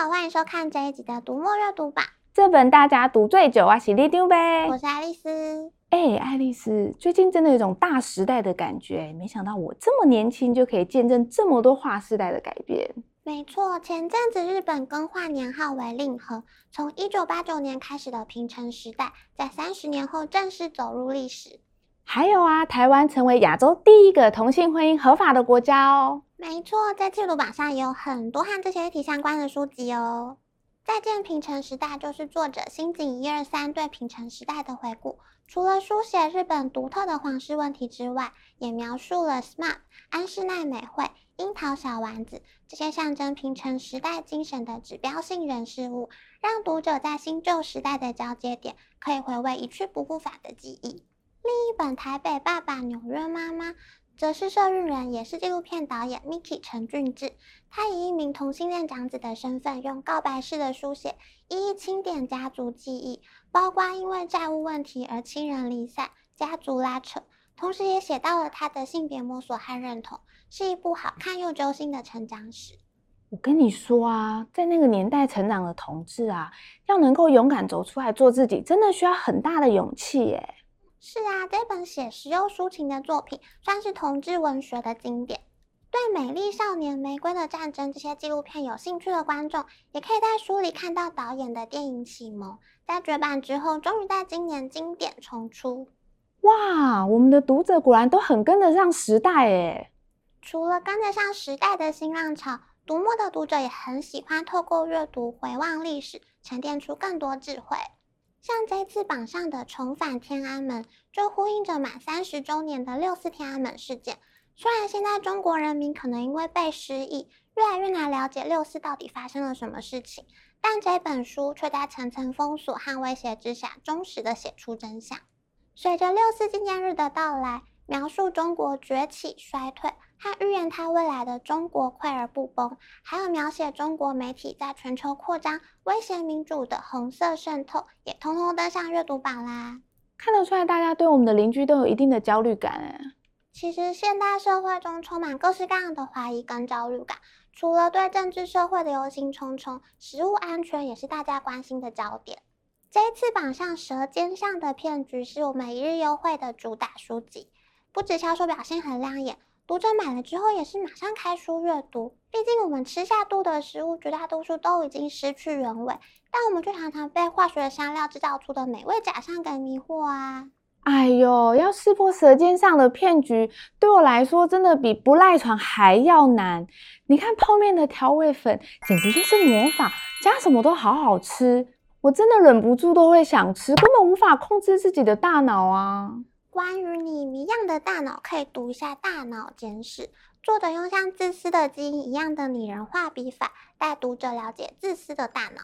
好，欢迎收看这一集的读墨阅读榜。这本大家读最久啊，喜力丢呗。我是爱丽丝。哎、欸，爱丽丝，最近真的有一种大时代的感觉。没想到我这么年轻就可以见证这么多划时代的改变。没错，前阵子日本更换年号为令和，从一九八九年开始的平成时代，在三十年后正式走入历史。还有啊，台湾成为亚洲第一个同性婚姻合法的国家哦。没错，在记录榜上也有很多和这些议题相关的书籍哦。再见平成时代就是作者新井一二三对平成时代的回顾，除了书写日本独特的皇室问题之外，也描述了 SMAP、安室奈美惠、樱桃小丸子这些象征平成时代精神的指标性人事物，让读者在新旧时代的交接点可以回味一去不复返的记忆。另一本《台北爸爸纽约妈妈》，则是社运人，也是纪录片导演 Miki 陈俊志。他以一名同性恋长子的身份，用告白式的书写，一一清点家族记忆，包括因为债务问题而亲人离散、家族拉扯，同时也写到了他的性别摸索和认同，是一部好看又揪心的成长史。我跟你说啊，在那个年代成长的同志啊，要能够勇敢走出来做自己，真的需要很大的勇气耶。是啊，这本写实又抒情的作品，算是同志文学的经典。对《美丽少年》《玫瑰的战争》这些纪录片有兴趣的观众，也可以在书里看到导演的电影启蒙。在绝版之后，终于在今年经典重出。哇，我们的读者果然都很跟得上时代诶。除了跟得上时代的新浪潮，读墨的读者也很喜欢透过阅读回望历史，沉淀出更多智慧。像这次榜上的《重返天安门》，就呼应着满三十周年的六四天安门事件。虽然现在中国人民可能因为被失忆，越来越难了解六四到底发生了什么事情，但这本书却在层层封锁和威胁之下，忠实地写出真相。随着六四纪念日的到来，描述中国崛起衰退。和预言他未来的中国溃而不崩，还有描写中国媒体在全球扩张、威胁民主的红色渗透，也通通登上阅读榜啦。看得出来，大家对我们的邻居都有一定的焦虑感哎。其实，现代社会中充满各式各样的怀疑跟焦虑感，除了对政治社会的忧心忡忡，食物安全也是大家关心的焦点。这一次榜上《舌尖上的骗局》是我们一日优惠的主打书籍，不止销售表现很亮眼。读者买了之后也是马上开书阅读，毕竟我们吃下肚的食物绝大多数都已经失去原味，但我们却常常被化学香料制造出的美味假象给迷惑啊！哎呦，要识破舌尖上的骗局，对我来说真的比不赖床还要难。你看泡面的调味粉简直就是魔法，加什么都好好吃，我真的忍不住都会想吃，根本无法控制自己的大脑啊！关于你谜样的大脑，可以读一下《大脑简史》。作者用像自私的基因一样的拟人化笔法，带读者了解自私的大脑。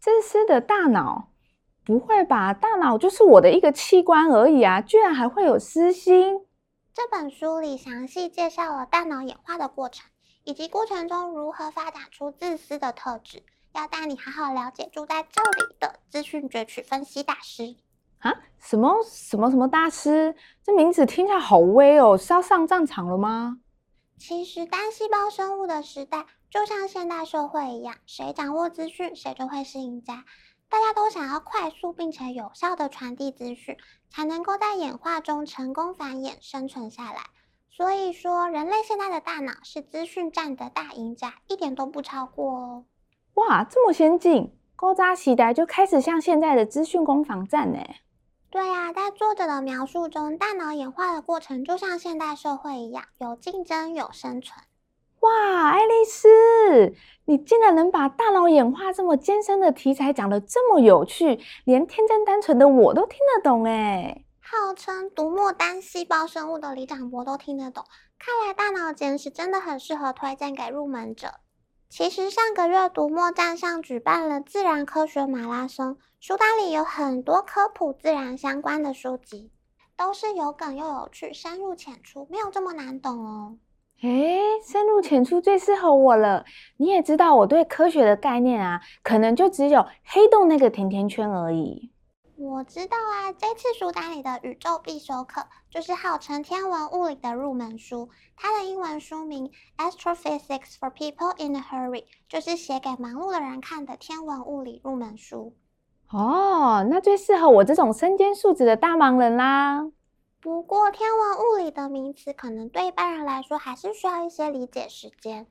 自私的大脑？不会吧？大脑就是我的一个器官而已啊，居然还会有私心？这本书里详细介绍了大脑演化的过程，以及过程中如何发展出自私的特质，要带你好好了解住在这里的资讯攫取分析大师。啊，什么什么什么大师？这名字听起来好威哦，是要上战场了吗？其实单细胞生物的时代，就像现代社会一样，谁掌握资讯，谁就会是赢家。大家都想要快速并且有效的传递资讯，才能够在演化中成功繁衍、生存下来。所以说，人类现在的大脑是资讯战的大赢家，一点都不超过哦。哇，这么先进，高扎时代就开始像现在的资讯攻防战呢。对呀，在作者的描述中，大脑演化的过程就像现代社会一样，有竞争，有生存。哇，爱丽丝，你竟然能把大脑演化这么艰深的题材讲得这么有趣，连天真单纯的我都听得懂诶。号称读墨单细胞生物的李长博都听得懂，看来大脑简史真的很适合推荐给入门者。其实上个月读墨站上举办了自然科学马拉松，书单里有很多科普自然相关的书籍，都是有梗又有趣，深入浅出，没有这么难懂哦。诶，深入浅出最适合我了。你也知道我对科学的概念啊，可能就只有黑洞那个甜甜圈而已。我知道啊，这次书单里的宇宙必修课就是号称天文物理的入门书，它的英文书名《Astrophysics for People in a Hurry》，就是写给忙碌的人看的天文物理入门书。哦，那最适合我这种身兼数职的大忙人啦。不过，天文物理的名词可能对一般人来说还是需要一些理解时间。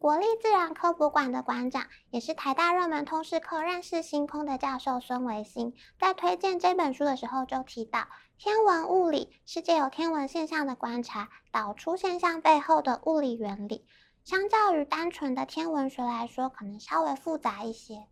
国立自然科博馆的馆长，也是台大热门通识课认识星空的教授孙维新，在推荐这本书的时候就提到，天文物理是借由天文现象的观察，导出现象背后的物理原理。相较于单纯的天文学来说，可能稍微复杂一些。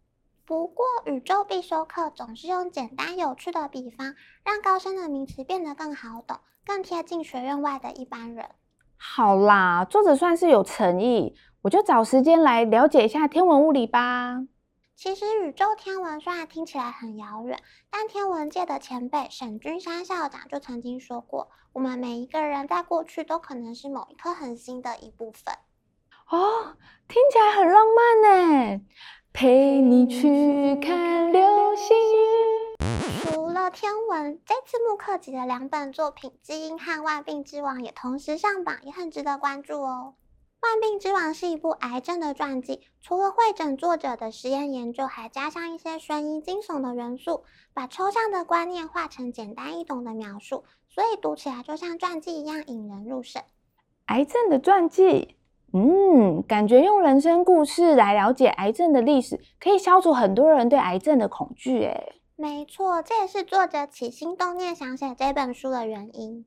不过，宇宙必修课总是用简单有趣的比方，让高深的名词变得更好懂，更贴近学院外的一般人。好啦，作者算是有诚意。我就找时间来了解一下天文物理吧。其实宇宙天文虽然听起来很遥远，但天文界的前辈沈君山校长就曾经说过，我们每一个人在过去都可能是某一颗恒星的一部分。哦，听起来很浪漫呢。陪你去看流星雨。除了天文，这次木克吉的两本作品《基因》和《万病之王》也同时上榜，也很值得关注哦。《万病之王》是一部癌症的传记，除了会诊作者的实验研究，还加上一些悬疑惊悚的元素，把抽象的观念化成简单易懂的描述，所以读起来就像传记一样引人入胜。癌症的传记，嗯，感觉用人生故事来了解癌症的历史，可以消除很多人对癌症的恐惧。诶，没错，这也是作者起心动念想写这本书的原因。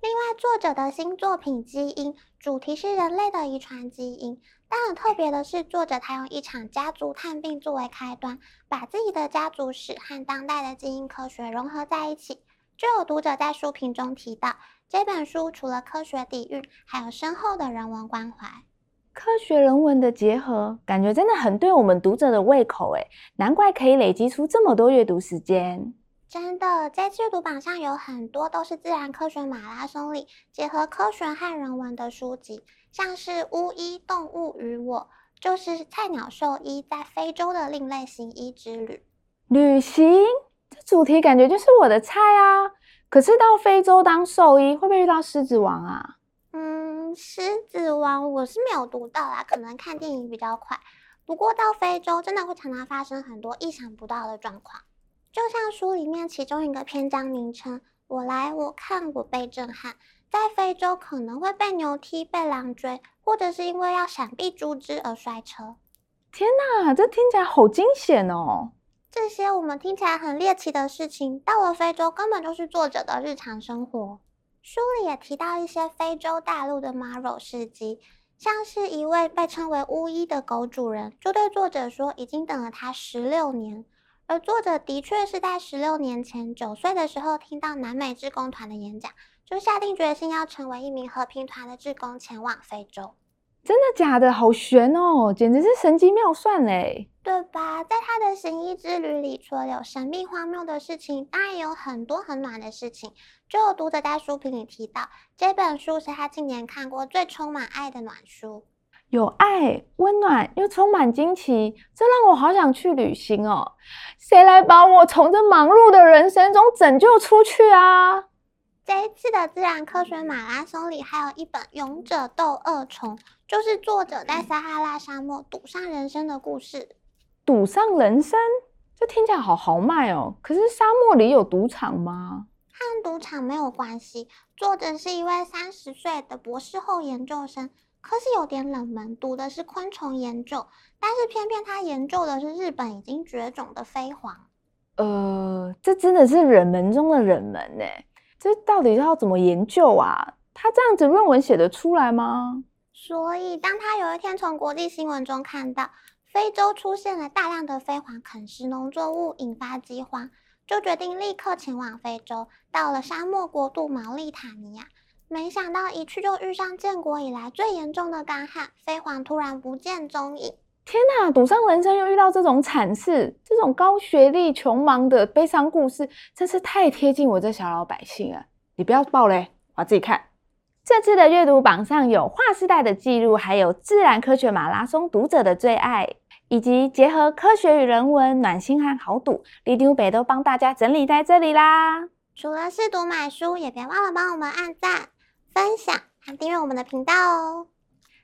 另外，作者的新作品《基因》主题是人类的遗传基因，但很特别的是，作者他用一场家族探病作为开端，把自己的家族史和当代的基因科学融合在一起。就有读者在书评中提到，这本书除了科学底蕴，还有深厚的人文关怀。科学人文的结合，感觉真的很对我们读者的胃口诶，难怪可以累积出这么多阅读时间。真的，这次阅读榜上有很多都是自然科学马拉松里结合科学和人文的书籍，像是《巫医动物与我》，就是菜鸟兽医在非洲的另类行医之旅。旅行，这主题感觉就是我的菜啊！可是到非洲当兽医，会不会遇到狮子王啊？嗯，狮子王我是没有读到啦，可能看电影比较快。不过到非洲真的会常常发生很多意想不到的状况。就像书里面其中一个篇章名称，我来，我看，我被震撼。在非洲可能会被牛踢、被狼追，或者是因为要闪避猪只而摔车。天哪，这听起来好惊险哦！这些我们听起来很猎奇的事情，到了非洲根本就是作者的日常生活。书里也提到一些非洲大陆的 Maro 事迹，像是一位被称为巫医的狗主人，就对作者说，已经等了他十六年。而作者的确是在十六年前九岁的时候听到南美志工团的演讲，就下定决心要成为一名和平团的志工，前往非洲。真的假的？好玄哦，简直是神机妙算嘞，对吧？在他的行医之旅里，除了有神秘荒谬的事情，当然也有很多很暖的事情。就有读者在书评里提到，这本书是他近年看过最充满爱的暖书。有爱、温暖又充满惊奇，这让我好想去旅行哦！谁来把我从这忙碌的人生中拯救出去啊？这一次的自然科学马拉松里，还有一本《勇者斗恶虫》，就是作者在撒哈拉沙漠赌上人生的故事。赌上人生，这听起来好豪迈哦！可是沙漠里有赌场吗？和赌场没有关系。作者是一位三十岁的博士后研究生。科系有点冷门，读的是昆虫研究，但是偏偏他研究的是日本已经绝种的飞蝗。呃，这真的是冷门中的冷门呢。这到底要怎么研究啊？他这样子论文写得出来吗？所以，当他有一天从国际新闻中看到非洲出现了大量的飞蝗啃食农作物，引发饥荒，就决定立刻前往非洲，到了沙漠国度毛利塔尼亚。没想到一去就遇上建国以来最严重的干旱，飞蝗突然不见踪影。天哪，赌上人生又遇到这种惨事，这种高学历穷忙的悲伤故事，真是太贴近我这小老百姓了。你不要爆嘞，我自己看。这次的阅读榜上有划时代的记录，还有自然科学马拉松读者的最爱。以及结合科学与人文、暖心和好赌，李丢北都帮大家整理在这里啦。除了试读买书，也别忘了帮我们按赞、分享和订阅我们的频道哦。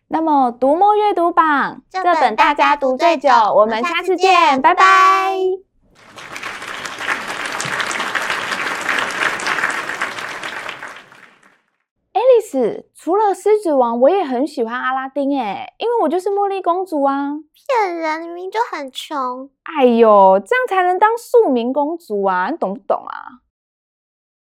那么，读墨阅读榜这本大家读最久，我们下次见，拜拜。Alice，除了狮子王，我也很喜欢阿拉丁诶，因为我就是茉莉公主啊！骗人，明明就很穷。哎呦，这样才能当庶民公主啊，你懂不懂啊？